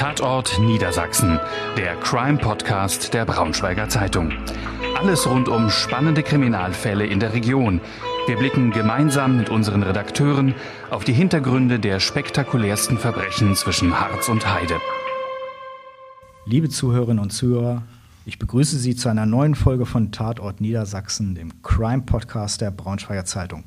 Tatort Niedersachsen, der Crime-Podcast der Braunschweiger Zeitung. Alles rund um spannende Kriminalfälle in der Region. Wir blicken gemeinsam mit unseren Redakteuren auf die Hintergründe der spektakulärsten Verbrechen zwischen Harz und Heide. Liebe Zuhörerinnen und Zuhörer, ich begrüße Sie zu einer neuen Folge von Tatort Niedersachsen, dem Crime-Podcast der Braunschweiger Zeitung.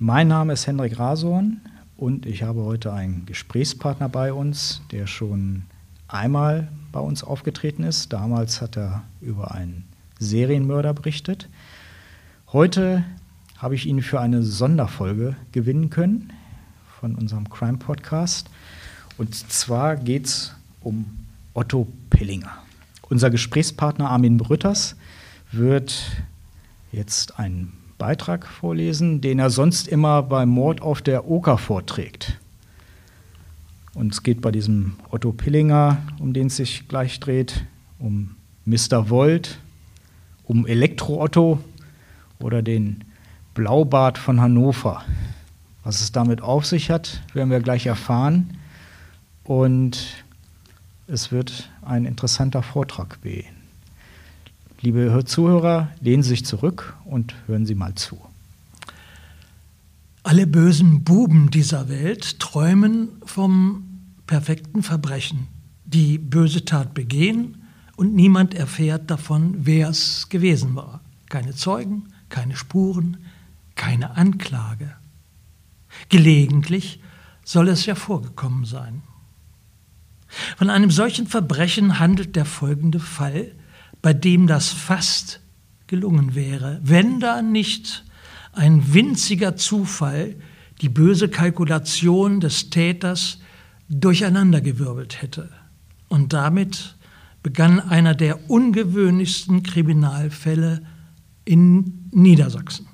Mein Name ist Hendrik Rasorn und ich habe heute einen Gesprächspartner bei uns, der schon einmal bei uns aufgetreten ist. Damals hat er über einen Serienmörder berichtet. Heute habe ich ihn für eine Sonderfolge gewinnen können von unserem Crime Podcast. Und zwar geht es um Otto Pillinger. Unser Gesprächspartner Armin Brütters wird jetzt einen Beitrag vorlesen, den er sonst immer beim Mord auf der Oker vorträgt. Und es geht bei diesem Otto Pillinger, um den es sich gleich dreht, um Mr. Volt, um Elektro-Otto oder den Blaubart von Hannover. Was es damit auf sich hat, werden wir gleich erfahren. Und es wird ein interessanter Vortrag werden. Liebe Zuhörer, lehnen Sie sich zurück und hören Sie mal zu. Alle bösen Buben dieser Welt träumen vom perfekten Verbrechen, die böse Tat begehen und niemand erfährt davon, wer es gewesen war. Keine Zeugen, keine Spuren, keine Anklage. Gelegentlich soll es ja vorgekommen sein. Von einem solchen Verbrechen handelt der folgende Fall, bei dem das fast gelungen wäre, wenn da nicht ein winziger Zufall die böse Kalkulation des Täters durcheinandergewirbelt hätte. Und damit begann einer der ungewöhnlichsten Kriminalfälle in Niedersachsen.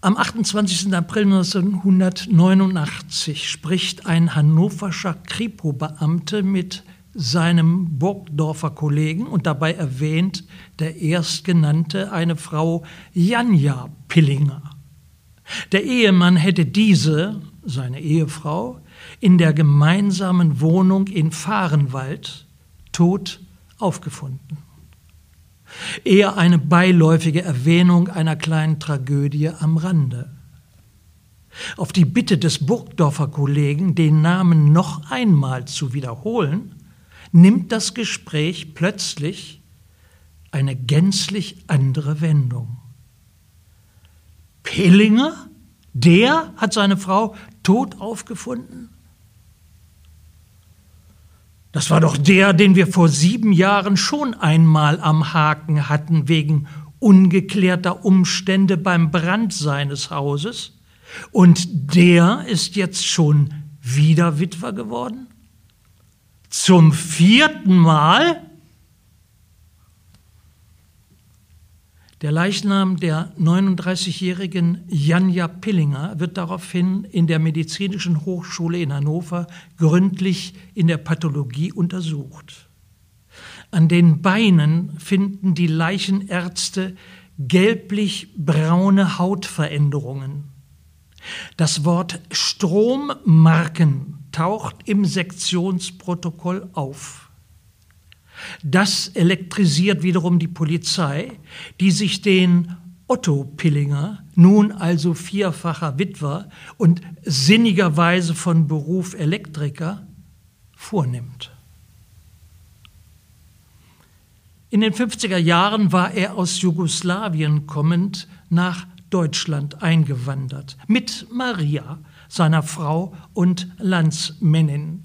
Am 28. April 1989 spricht ein hannoverscher Kripo-Beamte mit seinem Burgdorfer Kollegen und dabei erwähnt der Erstgenannte eine Frau Janja Pillinger. Der Ehemann hätte diese, seine Ehefrau, in der gemeinsamen Wohnung in Fahrenwald tot aufgefunden. Eher eine beiläufige Erwähnung einer kleinen Tragödie am Rande. Auf die Bitte des Burgdorfer Kollegen, den Namen noch einmal zu wiederholen, nimmt das Gespräch plötzlich eine gänzlich andere Wendung. Pillinger? Der hat seine Frau tot aufgefunden? Das war doch der, den wir vor sieben Jahren schon einmal am Haken hatten wegen ungeklärter Umstände beim Brand seines Hauses. Und der ist jetzt schon wieder Witwer geworden? Zum vierten Mal? Der Leichnam der 39-jährigen Janja Pillinger wird daraufhin in der Medizinischen Hochschule in Hannover gründlich in der Pathologie untersucht. An den Beinen finden die Leichenärzte gelblich-braune Hautveränderungen. Das Wort Strommarken taucht im Sektionsprotokoll auf. Das elektrisiert wiederum die Polizei, die sich den Otto Pillinger, nun also vierfacher Witwer und sinnigerweise von Beruf Elektriker, vornimmt. In den 50er Jahren war er aus Jugoslawien kommend nach Deutschland eingewandert mit Maria, seiner Frau und Landsmännin.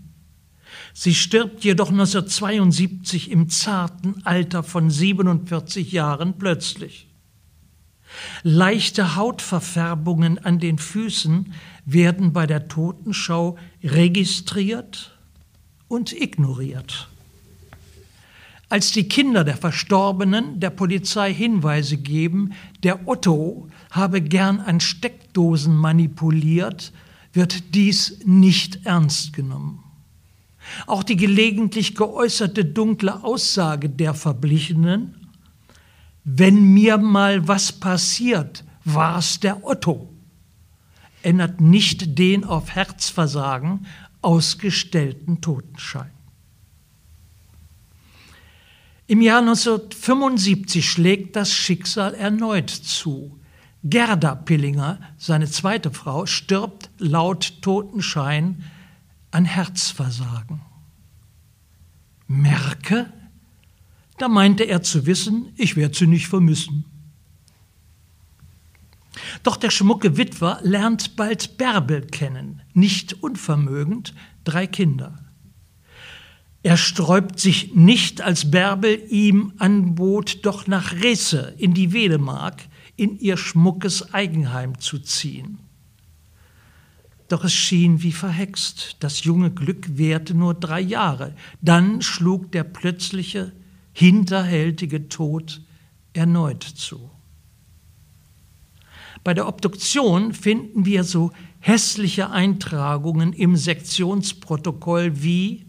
Sie stirbt jedoch 1972 im zarten Alter von 47 Jahren plötzlich. Leichte Hautverfärbungen an den Füßen werden bei der Totenschau registriert und ignoriert. Als die Kinder der Verstorbenen der Polizei Hinweise geben, der Otto habe gern an Steckdosen manipuliert, wird dies nicht ernst genommen. Auch die gelegentlich geäußerte dunkle Aussage der Verblichenen, wenn mir mal was passiert, war's der Otto, ändert nicht den auf Herzversagen ausgestellten Totenschein. Im Jahr 1975 schlägt das Schicksal erneut zu. Gerda Pillinger, seine zweite Frau, stirbt laut Totenschein an Herzversagen. Merke? Da meinte er zu wissen, ich werde sie nicht vermissen. Doch der schmucke Witwer lernt bald Bärbel kennen, nicht unvermögend, drei Kinder. Er sträubt sich nicht, als Bärbel ihm anbot, doch nach Resse in die Wedemark in ihr schmuckes Eigenheim zu ziehen. Doch es schien wie verhext. Das junge Glück währte nur drei Jahre. Dann schlug der plötzliche, hinterhältige Tod erneut zu. Bei der Obduktion finden wir so hässliche Eintragungen im Sektionsprotokoll wie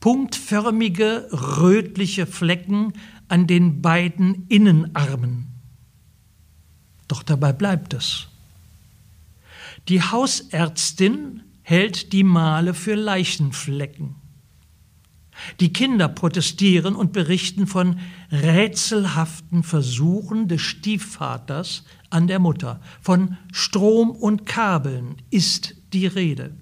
punktförmige rötliche Flecken an den beiden Innenarmen. Doch dabei bleibt es. Die Hausärztin hält die Male für Leichenflecken. Die Kinder protestieren und berichten von rätselhaften Versuchen des Stiefvaters an der Mutter. Von Strom und Kabeln ist die Rede.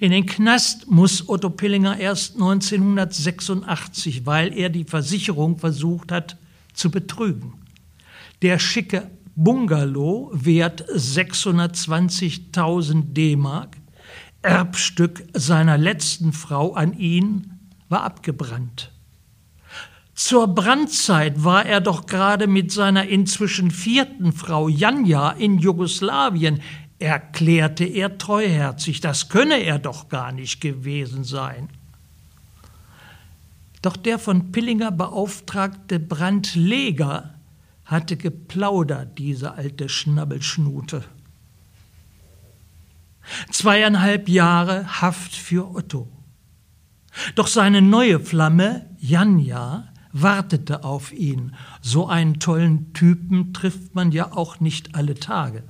In den Knast muss Otto Pillinger erst 1986, weil er die Versicherung versucht hat zu betrügen. Der schicke Bungalow wert 620.000 D-Mark, Erbstück seiner letzten Frau an ihn, war abgebrannt. Zur Brandzeit war er doch gerade mit seiner inzwischen vierten Frau Janja in Jugoslawien erklärte er treuherzig, das könne er doch gar nicht gewesen sein. Doch der von Pillinger beauftragte Brandleger hatte geplaudert, diese alte Schnabbelschnute. Zweieinhalb Jahre Haft für Otto. Doch seine neue Flamme, Janja, wartete auf ihn. So einen tollen Typen trifft man ja auch nicht alle Tage.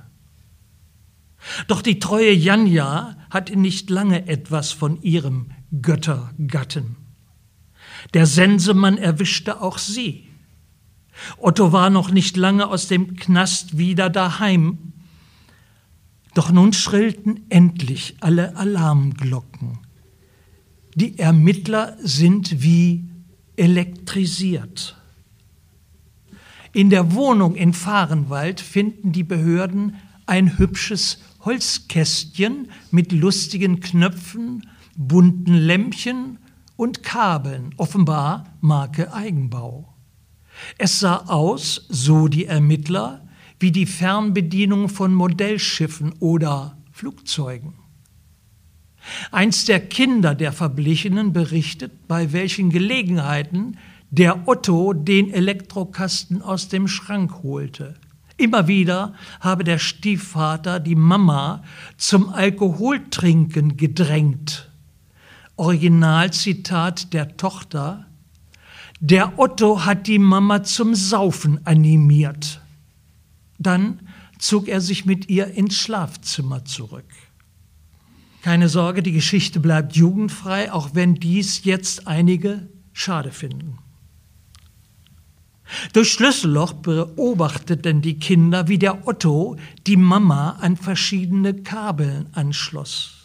Doch die treue Janja hatte nicht lange etwas von ihrem Göttergatten. Der Sensemann erwischte auch sie. Otto war noch nicht lange aus dem Knast wieder daheim. Doch nun schrillten endlich alle Alarmglocken. Die Ermittler sind wie elektrisiert. In der Wohnung in Fahrenwald finden die Behörden ein hübsches Holzkästchen mit lustigen Knöpfen, bunten Lämpchen und Kabeln, offenbar Marke Eigenbau. Es sah aus, so die Ermittler, wie die Fernbedienung von Modellschiffen oder Flugzeugen. Eins der Kinder der Verblichenen berichtet, bei welchen Gelegenheiten der Otto den Elektrokasten aus dem Schrank holte. Immer wieder habe der Stiefvater die Mama zum Alkoholtrinken gedrängt. Originalzitat der Tochter. Der Otto hat die Mama zum Saufen animiert. Dann zog er sich mit ihr ins Schlafzimmer zurück. Keine Sorge, die Geschichte bleibt jugendfrei, auch wenn dies jetzt einige schade finden. Durch Schlüsselloch beobachteten die Kinder, wie der Otto die Mama an verschiedene Kabeln anschloss.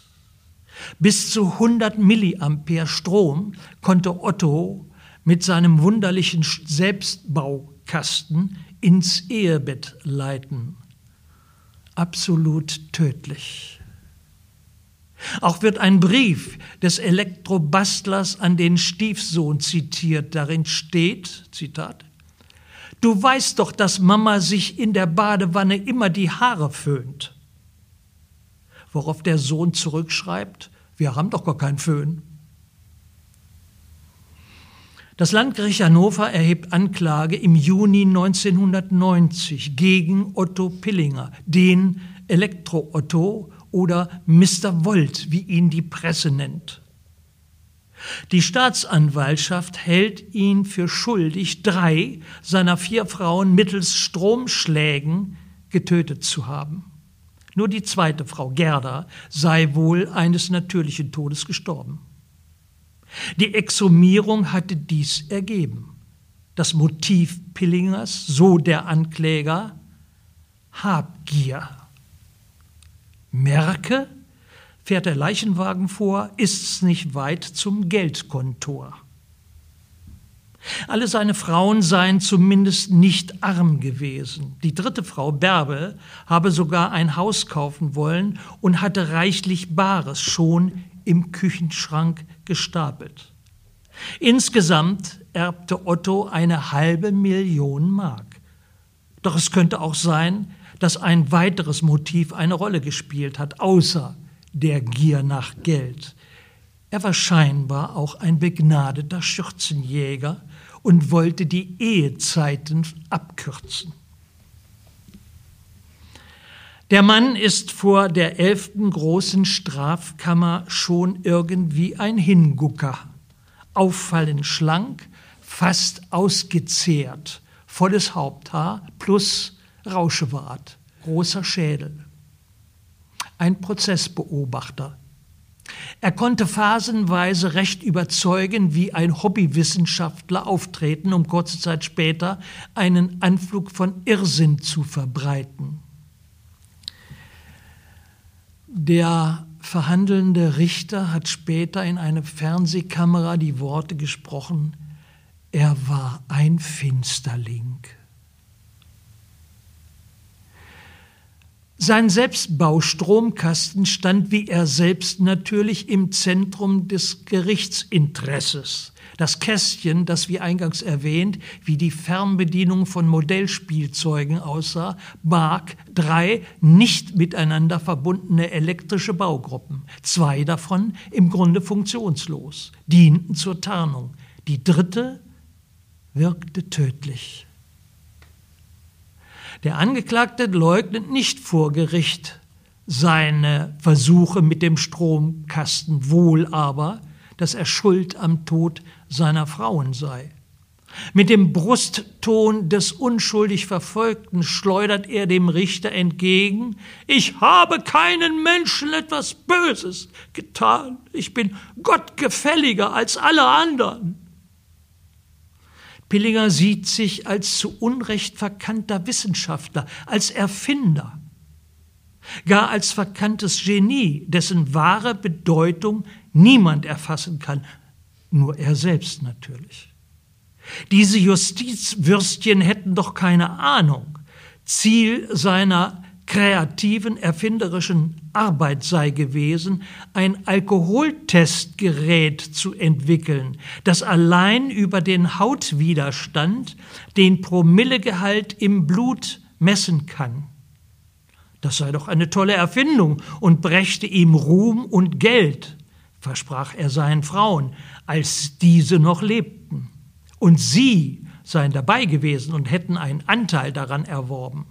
Bis zu 100 Milliampere Strom konnte Otto mit seinem wunderlichen Selbstbaukasten ins Ehebett leiten. Absolut tödlich. Auch wird ein Brief des Elektrobastlers an den Stiefsohn zitiert. Darin steht, Zitat, Du weißt doch, dass Mama sich in der Badewanne immer die Haare föhnt. Worauf der Sohn zurückschreibt, wir haben doch gar keinen Föhn. Das Landgericht Hannover erhebt Anklage im Juni 1990 gegen Otto Pillinger, den Elektro-Otto oder Mr. Volt, wie ihn die Presse nennt. Die Staatsanwaltschaft hält ihn für schuldig, drei seiner vier Frauen mittels Stromschlägen getötet zu haben. Nur die zweite Frau, Gerda, sei wohl eines natürlichen Todes gestorben. Die Exhumierung hatte dies ergeben. Das Motiv Pillingers, so der Ankläger, Habgier. Merke, fährt der Leichenwagen vor, ist es nicht weit zum Geldkontor. Alle seine Frauen seien zumindest nicht arm gewesen. Die dritte Frau, Bärbe, habe sogar ein Haus kaufen wollen und hatte reichlich Bares schon im Küchenschrank gestapelt. Insgesamt erbte Otto eine halbe Million Mark. Doch es könnte auch sein, dass ein weiteres Motiv eine Rolle gespielt hat, außer der Gier nach Geld. Er war scheinbar auch ein begnadeter Schürzenjäger und wollte die Ehezeiten abkürzen. Der Mann ist vor der elften großen Strafkammer schon irgendwie ein Hingucker, auffallend schlank, fast ausgezehrt, volles Haupthaar plus Rauschebart, großer Schädel. Ein Prozessbeobachter, er konnte phasenweise recht überzeugen wie ein Hobbywissenschaftler auftreten, um kurze Zeit später einen Anflug von Irrsinn zu verbreiten. Der verhandelnde Richter hat später in eine Fernsehkamera die Worte gesprochen, er war ein Finsterling. Sein Selbstbaustromkasten stand wie er selbst natürlich im Zentrum des Gerichtsinteresses. Das Kästchen, das wie eingangs erwähnt, wie die Fernbedienung von Modellspielzeugen aussah, barg drei nicht miteinander verbundene elektrische Baugruppen. Zwei davon im Grunde funktionslos, dienten zur Tarnung. Die dritte wirkte tödlich. Der Angeklagte leugnet nicht vor Gericht seine Versuche mit dem Stromkasten, wohl aber, dass er schuld am Tod seiner Frauen sei. Mit dem Brustton des unschuldig Verfolgten schleudert er dem Richter entgegen, ich habe keinen Menschen etwas Böses getan, ich bin Gott gefälliger als alle anderen. Pillinger sieht sich als zu Unrecht verkannter Wissenschaftler, als Erfinder, gar als verkanntes Genie, dessen wahre Bedeutung niemand erfassen kann, nur er selbst natürlich. Diese Justizwürstchen hätten doch keine Ahnung. Ziel seiner kreativen, erfinderischen Arbeit sei gewesen, ein Alkoholtestgerät zu entwickeln, das allein über den Hautwiderstand den Promillegehalt im Blut messen kann. Das sei doch eine tolle Erfindung und brächte ihm Ruhm und Geld, versprach er seinen Frauen, als diese noch lebten. Und sie seien dabei gewesen und hätten einen Anteil daran erworben.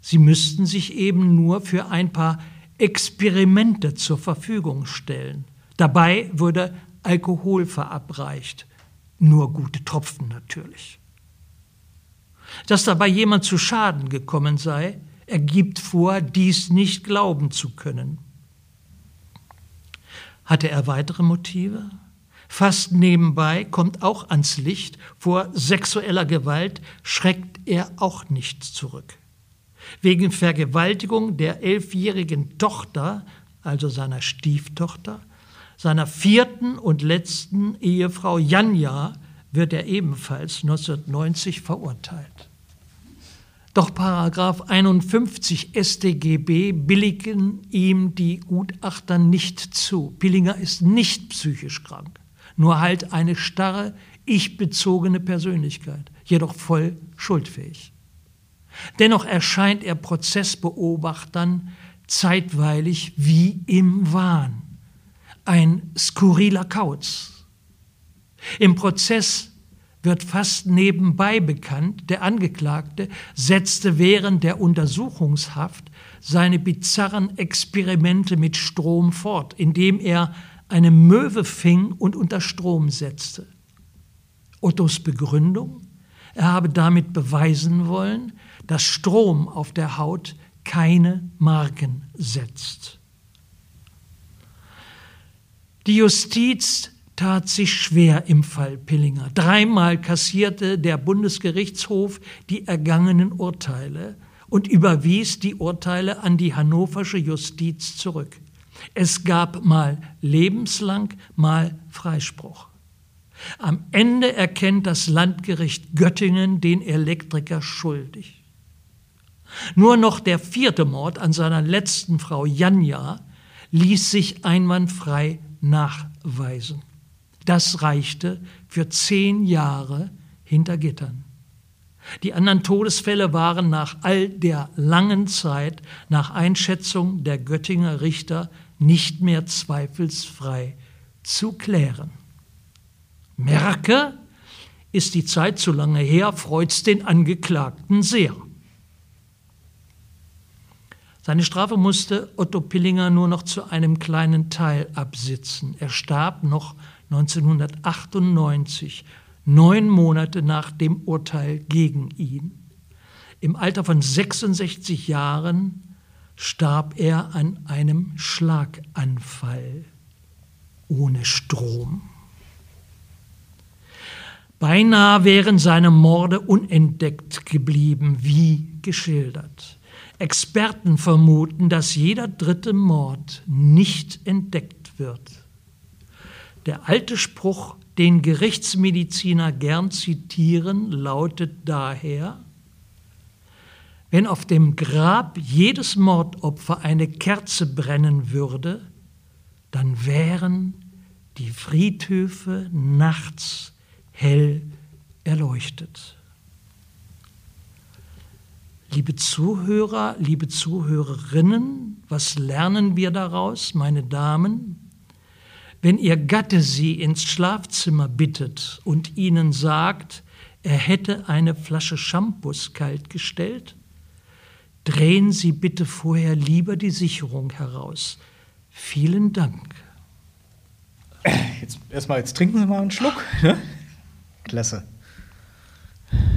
Sie müssten sich eben nur für ein paar Experimente zur Verfügung stellen. Dabei würde Alkohol verabreicht, nur gute Tropfen natürlich. Dass dabei jemand zu Schaden gekommen sei, ergibt vor, dies nicht glauben zu können. Hatte er weitere Motive? Fast nebenbei kommt auch ans Licht, vor sexueller Gewalt schreckt er auch nicht zurück wegen Vergewaltigung der elfjährigen Tochter, also seiner Stieftochter, seiner vierten und letzten Ehefrau Janja wird er ebenfalls 1990 verurteilt. Doch Paragraph 51 StGB billigen ihm die Gutachter nicht zu. Pillinger ist nicht psychisch krank, nur halt eine starre, ich-bezogene Persönlichkeit, jedoch voll schuldfähig. Dennoch erscheint er Prozessbeobachtern zeitweilig wie im Wahn. Ein skurriler Kauz. Im Prozess wird fast nebenbei bekannt, der Angeklagte setzte während der Untersuchungshaft seine bizarren Experimente mit Strom fort, indem er eine Möwe fing und unter Strom setzte. Ottos Begründung? Er habe damit beweisen wollen, dass Strom auf der Haut keine Marken setzt. Die Justiz tat sich schwer im Fall Pillinger. Dreimal kassierte der Bundesgerichtshof die ergangenen Urteile und überwies die Urteile an die hannoversche Justiz zurück. Es gab mal lebenslang, mal Freispruch. Am Ende erkennt das Landgericht Göttingen den Elektriker schuldig. Nur noch der vierte Mord an seiner letzten Frau Janja ließ sich einwandfrei nachweisen. Das reichte für zehn Jahre hinter Gittern. Die anderen Todesfälle waren nach all der langen Zeit nach Einschätzung der Göttinger Richter nicht mehr zweifelsfrei zu klären. Merke, ist die Zeit zu lange her, freut's den Angeklagten sehr. Seine Strafe musste Otto Pillinger nur noch zu einem kleinen Teil absitzen. Er starb noch 1998, neun Monate nach dem Urteil gegen ihn. Im Alter von 66 Jahren starb er an einem Schlaganfall ohne Strom. Beinahe wären seine Morde unentdeckt geblieben, wie geschildert. Experten vermuten, dass jeder dritte Mord nicht entdeckt wird. Der alte Spruch, den Gerichtsmediziner gern zitieren, lautet daher, wenn auf dem Grab jedes Mordopfer eine Kerze brennen würde, dann wären die Friedhöfe nachts hell erleuchtet. Liebe Zuhörer, liebe Zuhörerinnen, was lernen wir daraus, meine Damen? Wenn Ihr Gatte Sie ins Schlafzimmer bittet und Ihnen sagt, er hätte eine Flasche Shampoos kaltgestellt, drehen Sie bitte vorher lieber die Sicherung heraus. Vielen Dank. Jetzt erstmal, jetzt trinken Sie mal einen Schluck. Ne? Klasse.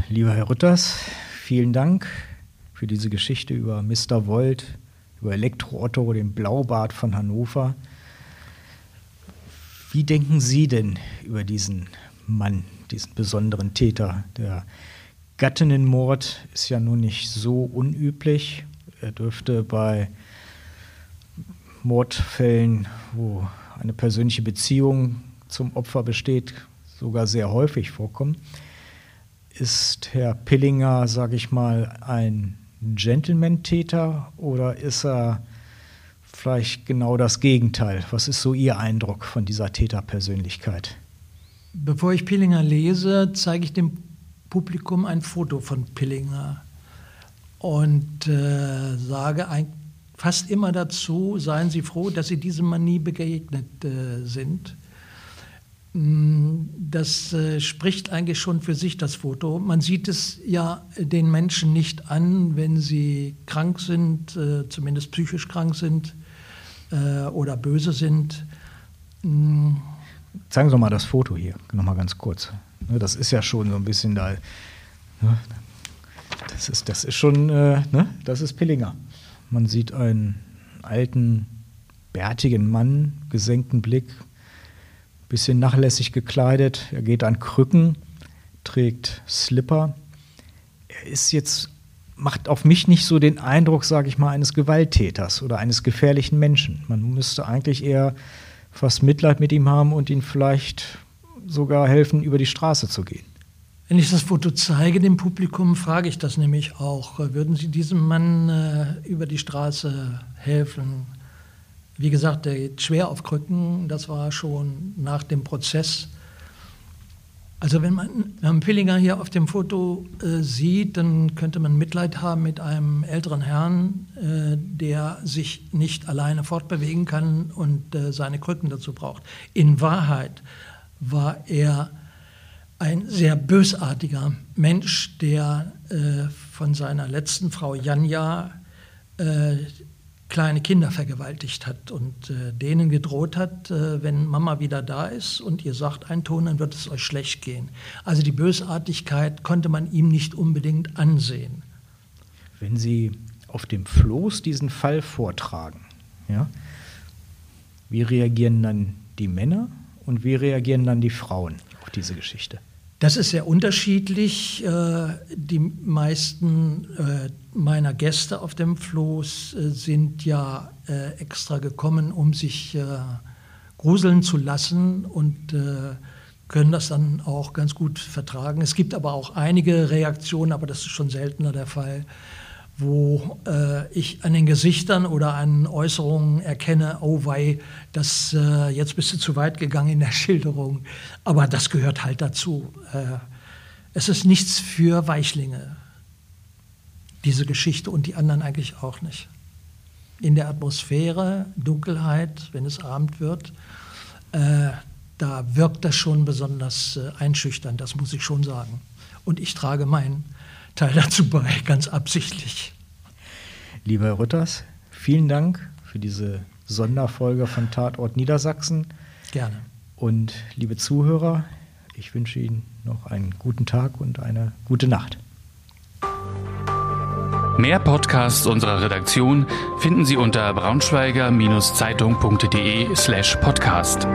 Lieber Herr Rütters, vielen Dank für diese Geschichte über Mr. Volt, über Elektro Otto, den Blaubart von Hannover. Wie denken Sie denn über diesen Mann, diesen besonderen Täter? Der Gattinnenmord ist ja nun nicht so unüblich. Er dürfte bei Mordfällen, wo eine persönliche Beziehung zum Opfer besteht, sogar sehr häufig vorkommen. Ist Herr Pillinger, sage ich mal, ein Gentleman-Täter oder ist er vielleicht genau das Gegenteil. Was ist so Ihr Eindruck von dieser Täterpersönlichkeit? Bevor ich Pillinger lese, zeige ich dem Publikum ein Foto von Pillinger und äh, sage ein, fast immer dazu, seien Sie froh, dass Sie diesem Mann nie begegnet äh, sind. Mm, das äh, spricht eigentlich schon für sich, das Foto. Man sieht es ja den Menschen nicht an, wenn sie krank sind, äh, zumindest psychisch krank sind äh, oder böse sind. Mhm. Zeigen Sie mal das Foto hier, nochmal ganz kurz. Ne, das ist ja schon so ein bisschen da. Ne, das ist, das ist schon, äh, ne? das ist Pillinger. Man sieht einen alten, bärtigen Mann, gesenkten Blick, bisschen nachlässig gekleidet. Er geht an Krücken, trägt Slipper. Er ist jetzt macht auf mich nicht so den Eindruck, sage ich mal, eines Gewalttäters oder eines gefährlichen Menschen. Man müsste eigentlich eher fast Mitleid mit ihm haben und ihn vielleicht sogar helfen, über die Straße zu gehen. Wenn ich das Foto zeige dem Publikum, frage ich das nämlich auch. Würden Sie diesem Mann äh, über die Straße helfen? Wie gesagt, der geht schwer auf Krücken. Das war schon nach dem Prozess also wenn man Herrn Pillinger hier auf dem Foto äh, sieht, dann könnte man Mitleid haben mit einem älteren Herrn, äh, der sich nicht alleine fortbewegen kann und äh, seine Krücken dazu braucht. In Wahrheit war er ein sehr bösartiger Mensch, der äh, von seiner letzten Frau Janja äh, kleine Kinder vergewaltigt hat und äh, denen gedroht hat, äh, wenn Mama wieder da ist und ihr sagt ein Ton, dann wird es euch schlecht gehen. Also die Bösartigkeit konnte man ihm nicht unbedingt ansehen. Wenn Sie auf dem Floß diesen Fall vortragen, ja, wie reagieren dann die Männer und wie reagieren dann die Frauen auf diese Geschichte? Das ist sehr unterschiedlich. Äh, die meisten äh, meiner Gäste auf dem Floß äh, sind ja extra gekommen, um sich gruseln zu lassen und können das dann auch ganz gut vertragen. Es gibt aber auch einige Reaktionen, aber das ist schon seltener der Fall, wo äh, ich an den Gesichtern oder an Äußerungen erkenne, oh wei, das, äh, jetzt bist du zu weit gegangen in der Schilderung. Aber das gehört halt dazu. Äh, es ist nichts für Weichlinge, diese Geschichte und die anderen eigentlich auch nicht. In der Atmosphäre, Dunkelheit, wenn es Abend wird, äh, da wirkt das schon besonders äh, einschüchternd, das muss ich schon sagen. Und ich trage meinen Teil dazu bei, ganz absichtlich. Lieber Herr Rütters, vielen Dank für diese Sonderfolge von Tatort Niedersachsen. Gerne. Und liebe Zuhörer, ich wünsche Ihnen noch einen guten Tag und eine gute Nacht. Mehr Podcasts unserer Redaktion finden Sie unter braunschweiger-zeitung.de slash podcast.